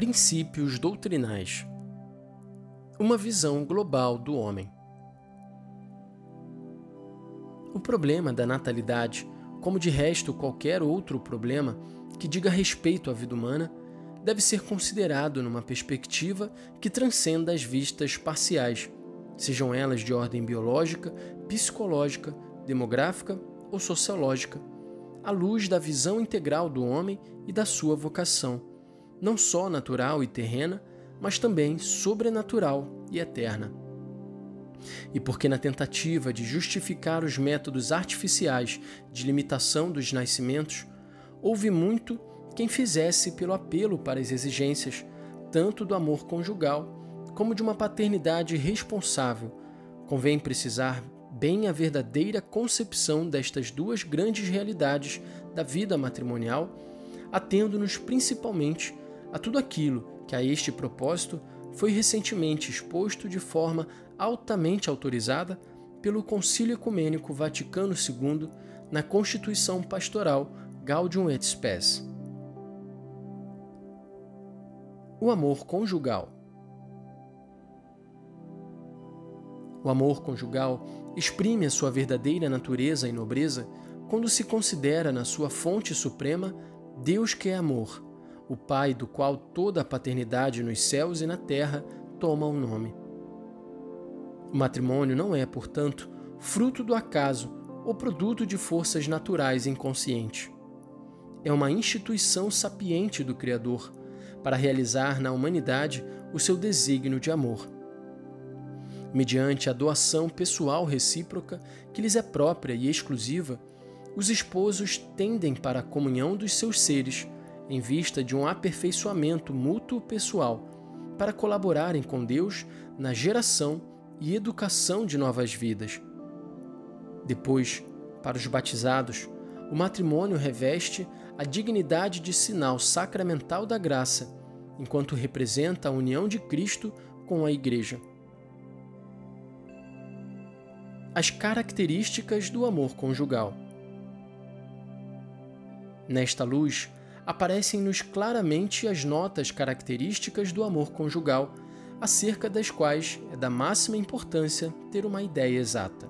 Princípios doutrinais. Uma visão global do homem. O problema da natalidade, como de resto qualquer outro problema que diga respeito à vida humana, deve ser considerado numa perspectiva que transcenda as vistas parciais, sejam elas de ordem biológica, psicológica, demográfica ou sociológica, à luz da visão integral do homem e da sua vocação não só natural e terrena, mas também sobrenatural e eterna. E porque, na tentativa de justificar os métodos artificiais de limitação dos nascimentos, houve muito quem fizesse pelo apelo para as exigências, tanto do amor conjugal como de uma paternidade responsável, convém precisar bem a verdadeira concepção destas duas grandes realidades da vida matrimonial, atendo-nos principalmente a tudo aquilo que a este propósito foi recentemente exposto de forma altamente autorizada pelo Concílio Ecumênico Vaticano II na Constituição Pastoral Gaudium et Spes. O amor conjugal. O amor conjugal exprime a sua verdadeira natureza e nobreza quando se considera na sua fonte suprema Deus que é amor o Pai do qual toda a paternidade nos céus e na terra toma o um nome. O matrimônio não é, portanto, fruto do acaso ou produto de forças naturais inconscientes. É uma instituição sapiente do Criador para realizar na humanidade o seu desígnio de amor. Mediante a doação pessoal recíproca que lhes é própria e exclusiva, os esposos tendem para a comunhão dos seus seres em vista de um aperfeiçoamento mútuo pessoal, para colaborarem com Deus na geração e educação de novas vidas. Depois, para os batizados, o matrimônio reveste a dignidade de sinal sacramental da graça, enquanto representa a união de Cristo com a Igreja. As características do amor conjugal. Nesta luz, aparecem-nos claramente as notas características do amor conjugal, acerca das quais é da máxima importância ter uma ideia exata.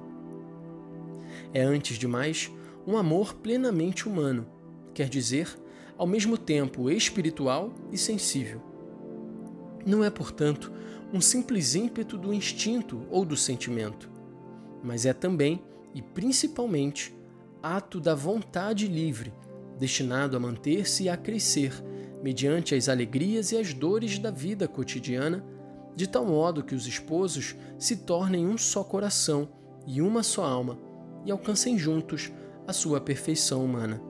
É, antes de mais, um amor plenamente humano, quer dizer, ao mesmo tempo espiritual e sensível. Não é, portanto, um simples ímpeto do instinto ou do sentimento, mas é também e principalmente ato da vontade livre destinado a manter-se e a crescer mediante as alegrias e as dores da vida cotidiana, de tal modo que os esposos se tornem um só coração e uma só alma e alcancem juntos a sua perfeição humana.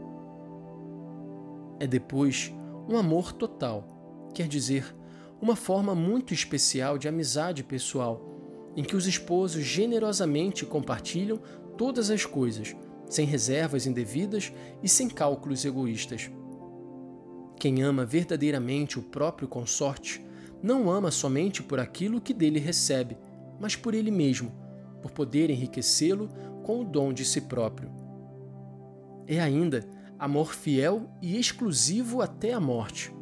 É depois um amor total, quer dizer, uma forma muito especial de amizade pessoal, em que os esposos generosamente compartilham todas as coisas sem reservas indevidas e sem cálculos egoístas. Quem ama verdadeiramente o próprio consorte não ama somente por aquilo que dele recebe, mas por ele mesmo, por poder enriquecê-lo com o dom de si próprio. É ainda amor fiel e exclusivo até a morte.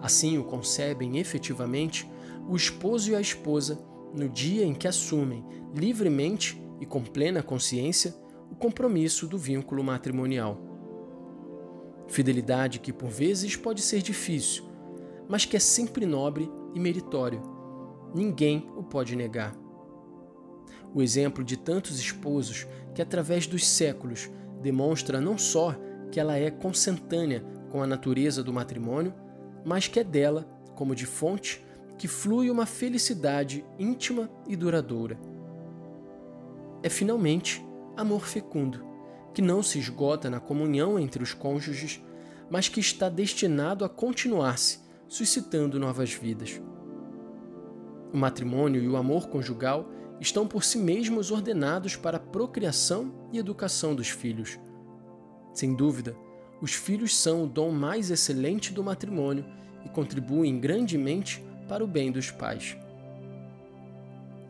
Assim o concebem efetivamente o esposo e a esposa no dia em que assumem livremente e com plena consciência o compromisso do vínculo matrimonial. Fidelidade que por vezes pode ser difícil, mas que é sempre nobre e meritório. Ninguém o pode negar. O exemplo de tantos esposos que, através dos séculos, demonstra não só que ela é consentânea com a natureza do matrimônio, mas que é dela, como de fonte, que flui uma felicidade íntima e duradoura. É finalmente amor fecundo, que não se esgota na comunhão entre os cônjuges, mas que está destinado a continuar-se, suscitando novas vidas. O matrimônio e o amor conjugal estão por si mesmos ordenados para a procriação e educação dos filhos. Sem dúvida, os filhos são o dom mais excelente do matrimônio e contribuem grandemente para o bem dos pais.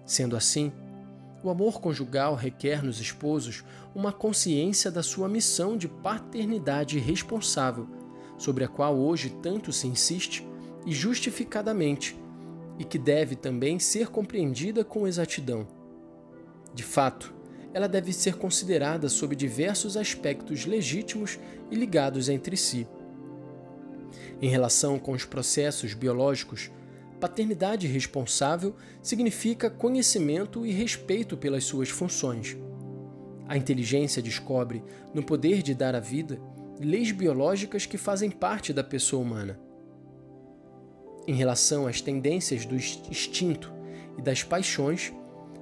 Sendo assim, o amor conjugal requer nos esposos uma consciência da sua missão de paternidade responsável, sobre a qual hoje tanto se insiste, e justificadamente, e que deve também ser compreendida com exatidão. De fato, ela deve ser considerada sob diversos aspectos legítimos e ligados entre si. Em relação com os processos biológicos, paternidade responsável significa conhecimento e respeito pelas suas funções. A inteligência descobre, no poder de dar a vida, leis biológicas que fazem parte da pessoa humana. Em relação às tendências do instinto e das paixões,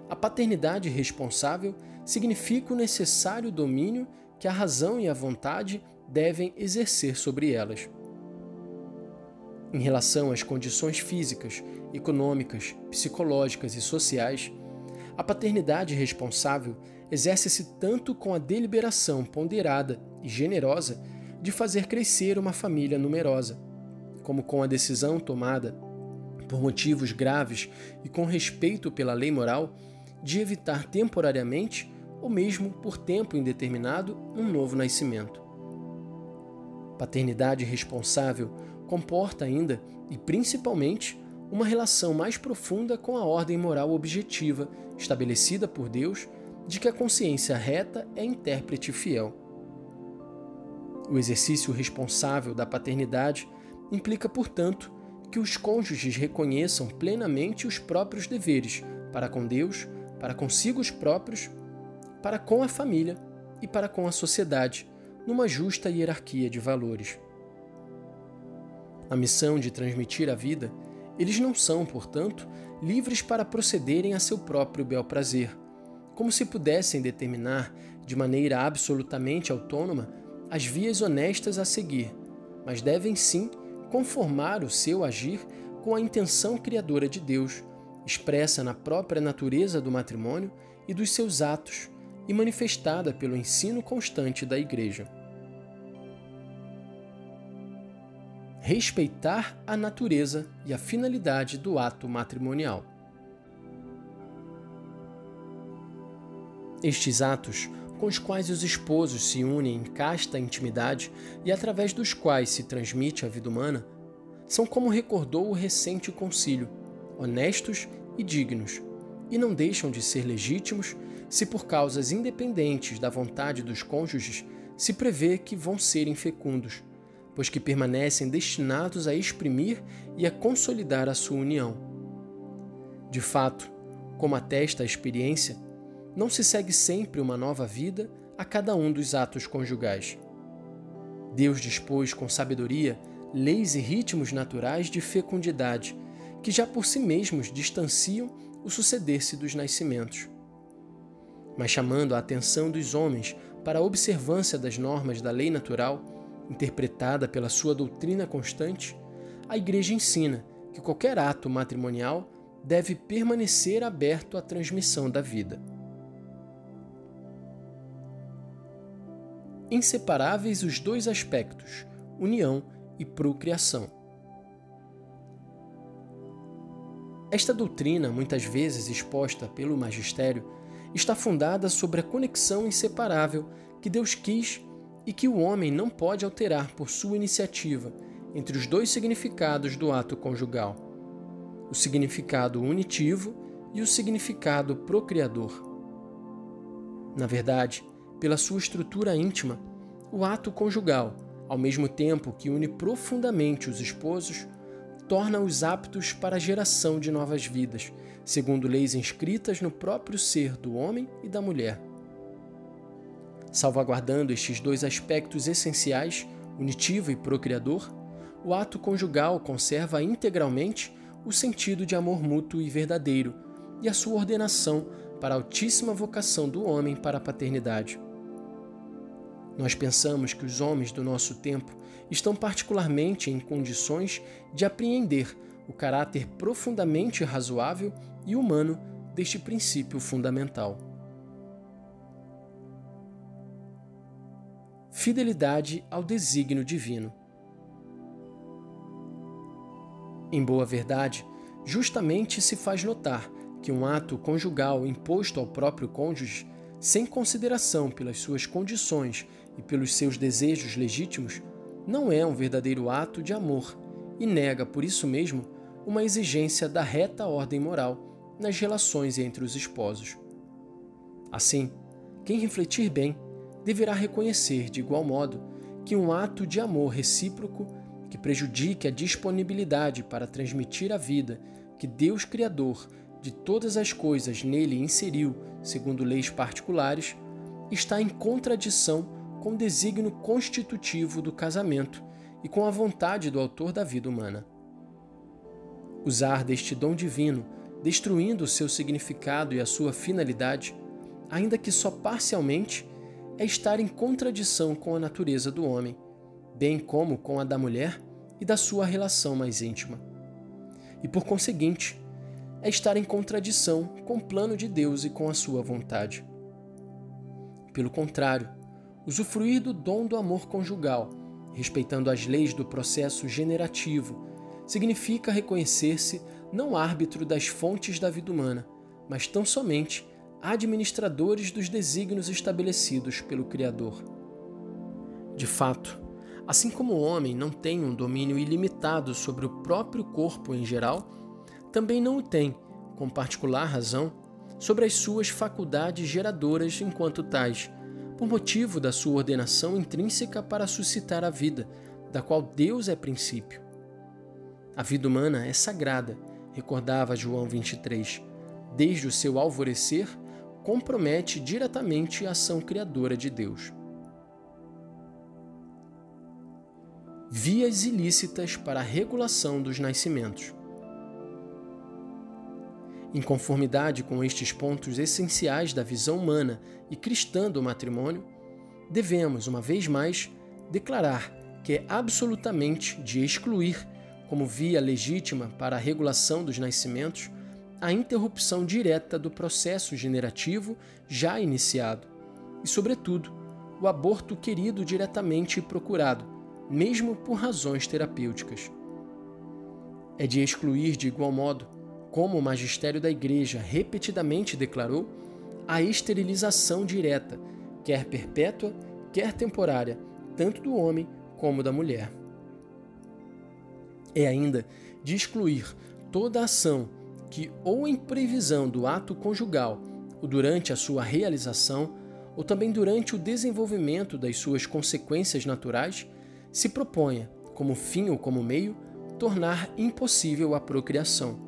a paternidade responsável significa o necessário domínio que a razão e a vontade devem exercer sobre elas. Em relação às condições físicas, econômicas, psicológicas e sociais, a paternidade responsável exerce-se tanto com a deliberação ponderada e generosa de fazer crescer uma família numerosa, como com a decisão tomada, por motivos graves e com respeito pela lei moral, de evitar temporariamente, ou mesmo por tempo indeterminado, um novo nascimento. Paternidade responsável comporta ainda, e principalmente, uma relação mais profunda com a ordem moral objetiva estabelecida por Deus de que a consciência reta é intérprete fiel. O exercício responsável da paternidade implica, portanto, que os cônjuges reconheçam plenamente os próprios deveres para com Deus, para consigo os próprios, para com a família e para com a sociedade, numa justa hierarquia de valores. Na missão de transmitir a vida, eles não são, portanto, livres para procederem a seu próprio bel prazer, como se pudessem determinar, de maneira absolutamente autônoma, as vias honestas a seguir, mas devem sim conformar o seu agir com a intenção criadora de Deus, expressa na própria natureza do matrimônio e dos seus atos e manifestada pelo ensino constante da Igreja. Respeitar a natureza e a finalidade do ato matrimonial. Estes atos com os quais os esposos se unem em casta intimidade e através dos quais se transmite a vida humana, são como recordou o recente concílio, honestos e dignos, e não deixam de ser legítimos se por causas independentes da vontade dos cônjuges se prevê que vão ser infecundos, pois que permanecem destinados a exprimir e a consolidar a sua união. De fato, como atesta a experiência, não se segue sempre uma nova vida a cada um dos atos conjugais. Deus dispôs com sabedoria leis e ritmos naturais de fecundidade, que já por si mesmos distanciam o suceder-se dos nascimentos. Mas chamando a atenção dos homens para a observância das normas da lei natural, interpretada pela sua doutrina constante, a Igreja ensina que qualquer ato matrimonial deve permanecer aberto à transmissão da vida. inseparáveis os dois aspectos, união e procriação. Esta doutrina, muitas vezes exposta pelo magistério, está fundada sobre a conexão inseparável que Deus quis e que o homem não pode alterar por sua iniciativa entre os dois significados do ato conjugal: o significado unitivo e o significado procriador. Na verdade, pela sua estrutura íntima, o ato conjugal, ao mesmo tempo que une profundamente os esposos, torna-os aptos para a geração de novas vidas, segundo leis inscritas no próprio ser do homem e da mulher. Salvaguardando estes dois aspectos essenciais, unitivo e procriador, o ato conjugal conserva integralmente o sentido de amor mútuo e verdadeiro e a sua ordenação para a altíssima vocação do homem para a paternidade. Nós pensamos que os homens do nosso tempo estão particularmente em condições de apreender o caráter profundamente razoável e humano deste princípio fundamental. Fidelidade ao desígnio divino. Em boa verdade, justamente se faz notar que um ato conjugal imposto ao próprio cônjuge, sem consideração pelas suas condições e pelos seus desejos legítimos, não é um verdadeiro ato de amor e nega, por isso mesmo, uma exigência da reta ordem moral nas relações entre os esposos. Assim, quem refletir bem deverá reconhecer, de igual modo, que um ato de amor recíproco que prejudique a disponibilidade para transmitir a vida que Deus Criador de todas as coisas nele inseriu, segundo leis particulares, está em contradição com o desígnio constitutivo do casamento e com a vontade do autor da vida humana. Usar deste dom divino, destruindo o seu significado e a sua finalidade, ainda que só parcialmente, é estar em contradição com a natureza do homem, bem como com a da mulher e da sua relação mais íntima. E por conseguinte, é estar em contradição com o plano de Deus e com a sua vontade. Pelo contrário, usufruir do dom do amor conjugal, respeitando as leis do processo generativo, significa reconhecer-se não árbitro das fontes da vida humana, mas tão somente administradores dos desígnios estabelecidos pelo Criador. De fato, assim como o homem não tem um domínio ilimitado sobre o próprio corpo em geral, também não o tem, com particular razão, sobre as suas faculdades geradoras enquanto tais, por motivo da sua ordenação intrínseca para suscitar a vida, da qual Deus é princípio. A vida humana é sagrada, recordava João 23. Desde o seu alvorecer, compromete diretamente a ação criadora de Deus. Vias ilícitas para a regulação dos nascimentos. Em conformidade com estes pontos essenciais da visão humana e cristã do matrimônio, devemos, uma vez mais, declarar que é absolutamente de excluir, como via legítima para a regulação dos nascimentos, a interrupção direta do processo generativo já iniciado e, sobretudo, o aborto querido diretamente e procurado, mesmo por razões terapêuticas. É de excluir de igual modo, como o magistério da Igreja repetidamente declarou, a esterilização direta, quer perpétua, quer temporária, tanto do homem como da mulher. É ainda de excluir toda ação que, ou em previsão do ato conjugal, ou durante a sua realização, ou também durante o desenvolvimento das suas consequências naturais, se proponha, como fim ou como meio, tornar impossível a procriação.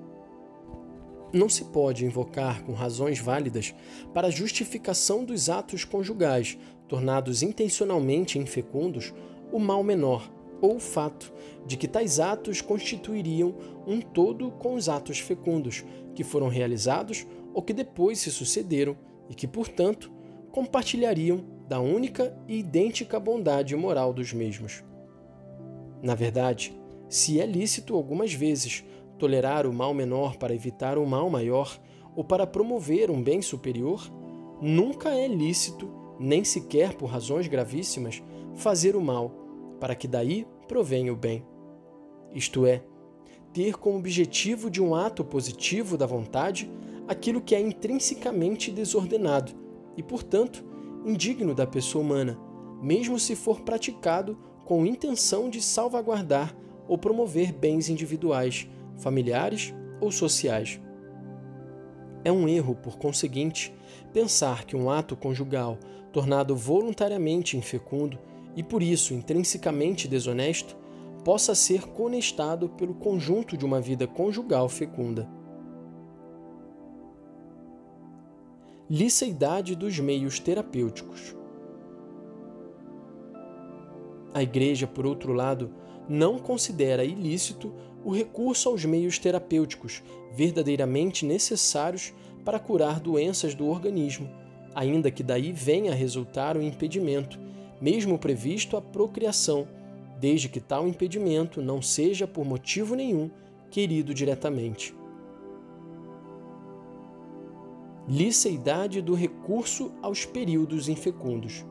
Não se pode invocar com razões válidas para justificação dos atos conjugais, tornados intencionalmente infecundos, o mal menor, ou o fato de que tais atos constituiriam um todo com os atos fecundos, que foram realizados ou que depois se sucederam e que, portanto, compartilhariam da única e idêntica bondade moral dos mesmos. Na verdade, se é lícito algumas vezes tolerar o mal menor para evitar o mal maior ou para promover um bem superior, nunca é lícito, nem sequer por razões gravíssimas, fazer o mal para que daí provenha o bem. Isto é, ter como objetivo de um ato positivo da vontade aquilo que é intrinsecamente desordenado e, portanto, indigno da pessoa humana, mesmo se for praticado com intenção de salvaguardar ou promover bens individuais, familiares ou sociais. É um erro, por conseguinte, pensar que um ato conjugal, tornado voluntariamente infecundo, e por isso intrinsecamente desonesto, possa ser conestado pelo conjunto de uma vida conjugal fecunda. Liceidade dos meios terapêuticos. A Igreja, por outro lado, não considera ilícito o recurso aos meios terapêuticos verdadeiramente necessários para curar doenças do organismo, ainda que daí venha a resultar o impedimento mesmo previsto a procriação, desde que tal impedimento não seja por motivo nenhum querido diretamente. Liceidade do recurso aos períodos infecundos.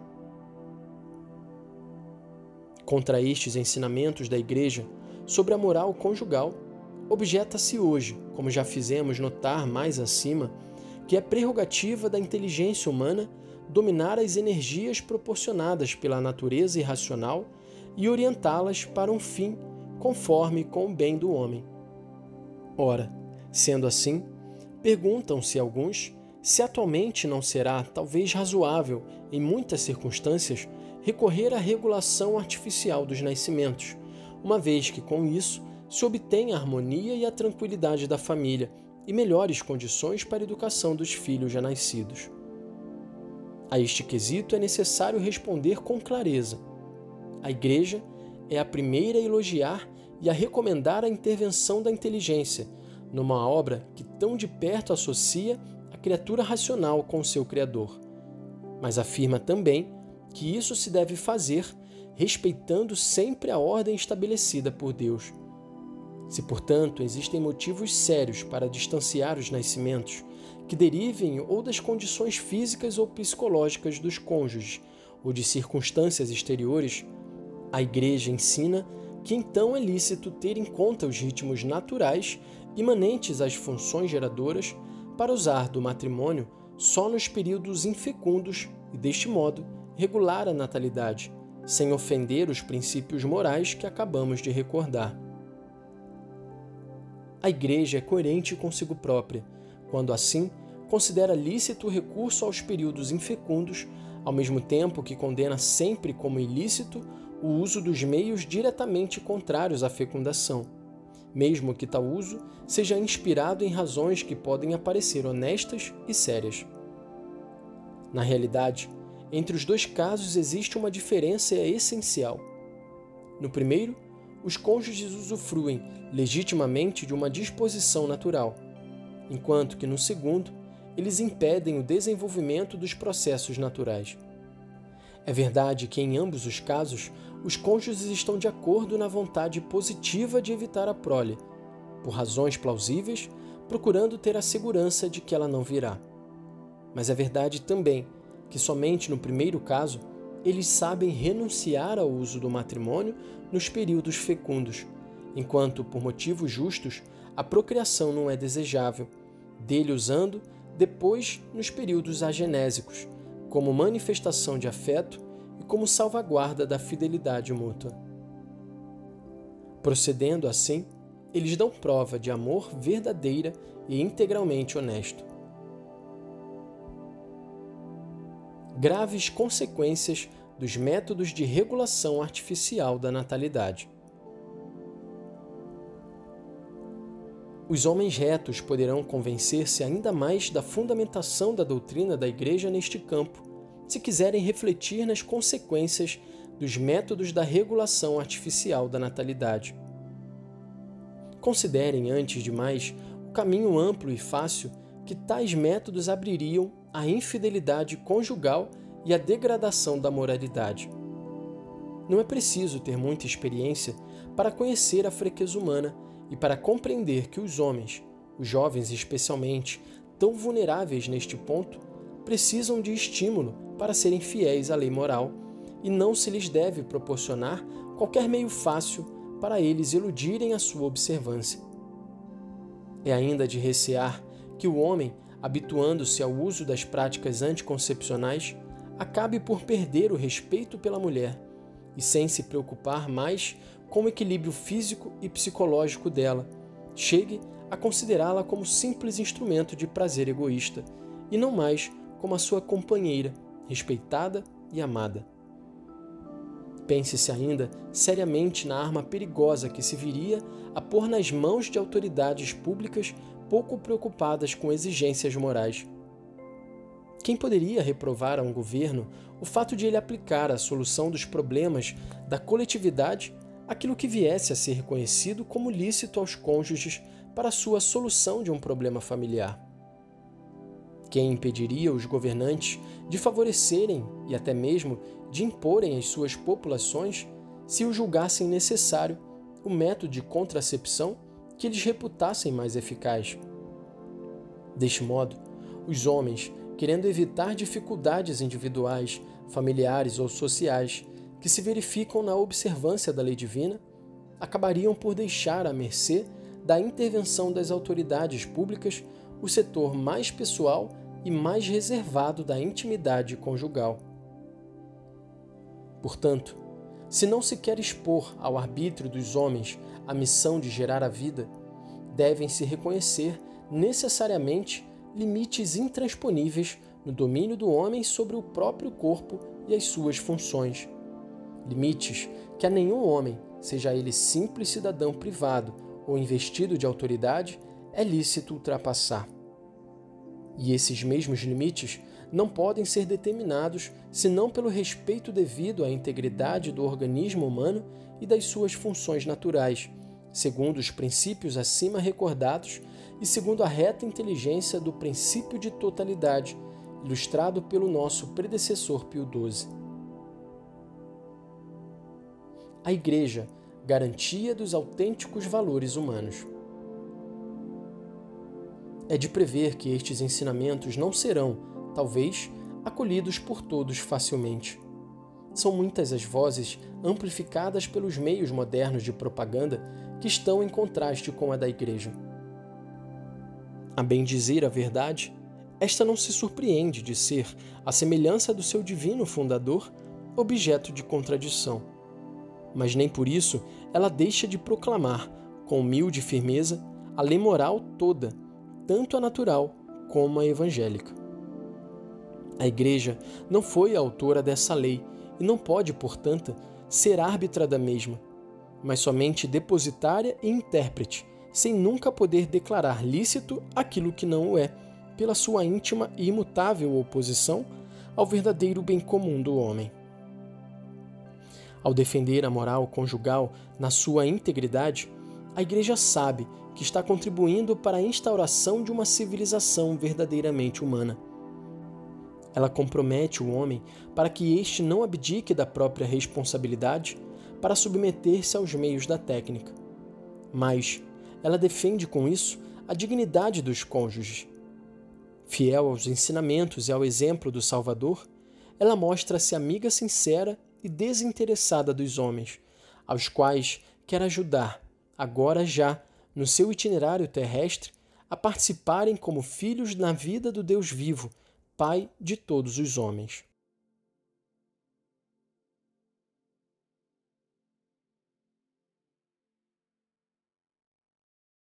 Contra estes ensinamentos da Igreja sobre a moral conjugal, objeta-se hoje, como já fizemos notar mais acima, que é prerrogativa da inteligência humana dominar as energias proporcionadas pela natureza irracional e orientá-las para um fim conforme com o bem do homem. Ora, sendo assim, perguntam-se alguns se atualmente não será talvez razoável, em muitas circunstâncias, recorrer à regulação artificial dos nascimentos, uma vez que com isso se obtém a harmonia e a tranquilidade da família e melhores condições para a educação dos filhos já nascidos. A este quesito é necessário responder com clareza. A Igreja é a primeira a elogiar e a recomendar a intervenção da inteligência numa obra que tão de perto associa a criatura racional com seu Criador, mas afirma também que isso se deve fazer respeitando sempre a ordem estabelecida por Deus. Se, portanto, existem motivos sérios para distanciar os nascimentos, que derivem ou das condições físicas ou psicológicas dos cônjuges ou de circunstâncias exteriores, a Igreja ensina que então é lícito ter em conta os ritmos naturais imanentes às funções geradoras para usar do matrimônio só nos períodos infecundos e, deste modo, regular a natalidade, sem ofender os princípios morais que acabamos de recordar. A Igreja é coerente consigo própria, quando assim considera lícito o recurso aos períodos infecundos, ao mesmo tempo que condena sempre como ilícito o uso dos meios diretamente contrários à fecundação, mesmo que tal uso seja inspirado em razões que podem aparecer honestas e sérias. Na realidade, entre os dois casos existe uma diferença essencial. No primeiro, os cônjuges usufruem legitimamente de uma disposição natural, enquanto que no segundo, eles impedem o desenvolvimento dos processos naturais. É verdade que em ambos os casos os cônjuges estão de acordo na vontade positiva de evitar a prole, por razões plausíveis, procurando ter a segurança de que ela não virá. Mas é verdade também que somente no primeiro caso eles sabem renunciar ao uso do matrimônio nos períodos fecundos, enquanto, por motivos justos, a procriação não é desejável, dele usando depois nos períodos agenésicos, como manifestação de afeto e como salvaguarda da fidelidade mútua. Procedendo assim, eles dão prova de amor verdadeira e integralmente honesto. Graves consequências dos métodos de regulação artificial da natalidade. Os homens retos poderão convencer-se ainda mais da fundamentação da doutrina da Igreja neste campo se quiserem refletir nas consequências dos métodos da regulação artificial da natalidade. Considerem, antes de mais, o caminho amplo e fácil que tais métodos abririam à infidelidade conjugal e à degradação da moralidade. Não é preciso ter muita experiência para conhecer a fraqueza humana e para compreender que os homens, os jovens especialmente, tão vulneráveis neste ponto, precisam de estímulo para serem fiéis à lei moral e não se lhes deve proporcionar qualquer meio fácil para eles eludirem a sua observância. É ainda de recear que o homem, habituando-se ao uso das práticas anticoncepcionais, acabe por perder o respeito pela mulher e, sem se preocupar mais com o equilíbrio físico e psicológico dela, chegue a considerá-la como simples instrumento de prazer egoísta e não mais como a sua companheira, respeitada e amada. Pense-se ainda seriamente na arma perigosa que se viria a pôr nas mãos de autoridades públicas pouco preocupadas com exigências morais. Quem poderia reprovar a um governo o fato de ele aplicar à solução dos problemas da coletividade aquilo que viesse a ser reconhecido como lícito aos cônjuges para sua solução de um problema familiar? Quem impediria os governantes de favorecerem e até mesmo de imporem às suas populações, se o julgassem necessário, o método de contracepção que eles reputassem mais eficaz? Deste modo, os homens, querendo evitar dificuldades individuais, familiares ou sociais que se verificam na observância da lei divina, acabariam por deixar à mercê da intervenção das autoridades públicas o setor mais pessoal e mais reservado da intimidade conjugal. Portanto, Se não se quer expor ao arbítrio dos homens a missão de gerar a vida, devem-se reconhecer necessariamente limites intransponíveis no domínio do homem sobre o próprio corpo e as suas funções. Limites que a nenhum homem, seja ele simples cidadão privado ou investido de autoridade, é lícito ultrapassar. E esses mesmos limites não podem ser determinados senão pelo respeito devido à integridade do organismo humano e das suas funções naturais, segundo os princípios acima recordados e segundo a reta inteligência do princípio de totalidade, ilustrado pelo nosso predecessor Pio XII. A Igreja, garantia dos autênticos valores humanos. É de prever que estes ensinamentos não serão, talvez, acolhidos por todos facilmente. São muitas as vozes amplificadas pelos meios modernos de propaganda que estão em contraste com a da Igreja. A bem dizer a verdade, esta não se surpreende de ser, à semelhança do seu divino fundador, objeto de contradição. Mas nem por isso ela deixa de proclamar, com humilde firmeza, a lei moral toda, tanto a natural como a evangélica. A Igreja não foi a autora dessa lei e não pode, portanto, ser árbitra da mesma, mas somente depositária e intérprete, sem nunca poder declarar lícito aquilo que não o é, pela sua íntima e imutável oposição ao verdadeiro bem comum do homem. Ao defender a moral conjugal na sua integridade, a Igreja sabe que está contribuindo para a instauração de uma civilização verdadeiramente humana. Ela compromete o homem para que este não abdique da própria responsabilidade para submeter-se aos meios da técnica. Mas ela defende com isso a dignidade dos cônjuges. Fiel aos ensinamentos e ao exemplo do Salvador, ela mostra-se amiga sincera e desinteressada dos homens, aos quais quer ajudar, agora já, no seu itinerário terrestre, a participarem como filhos na vida do Deus vivo, Pai de todos os homens.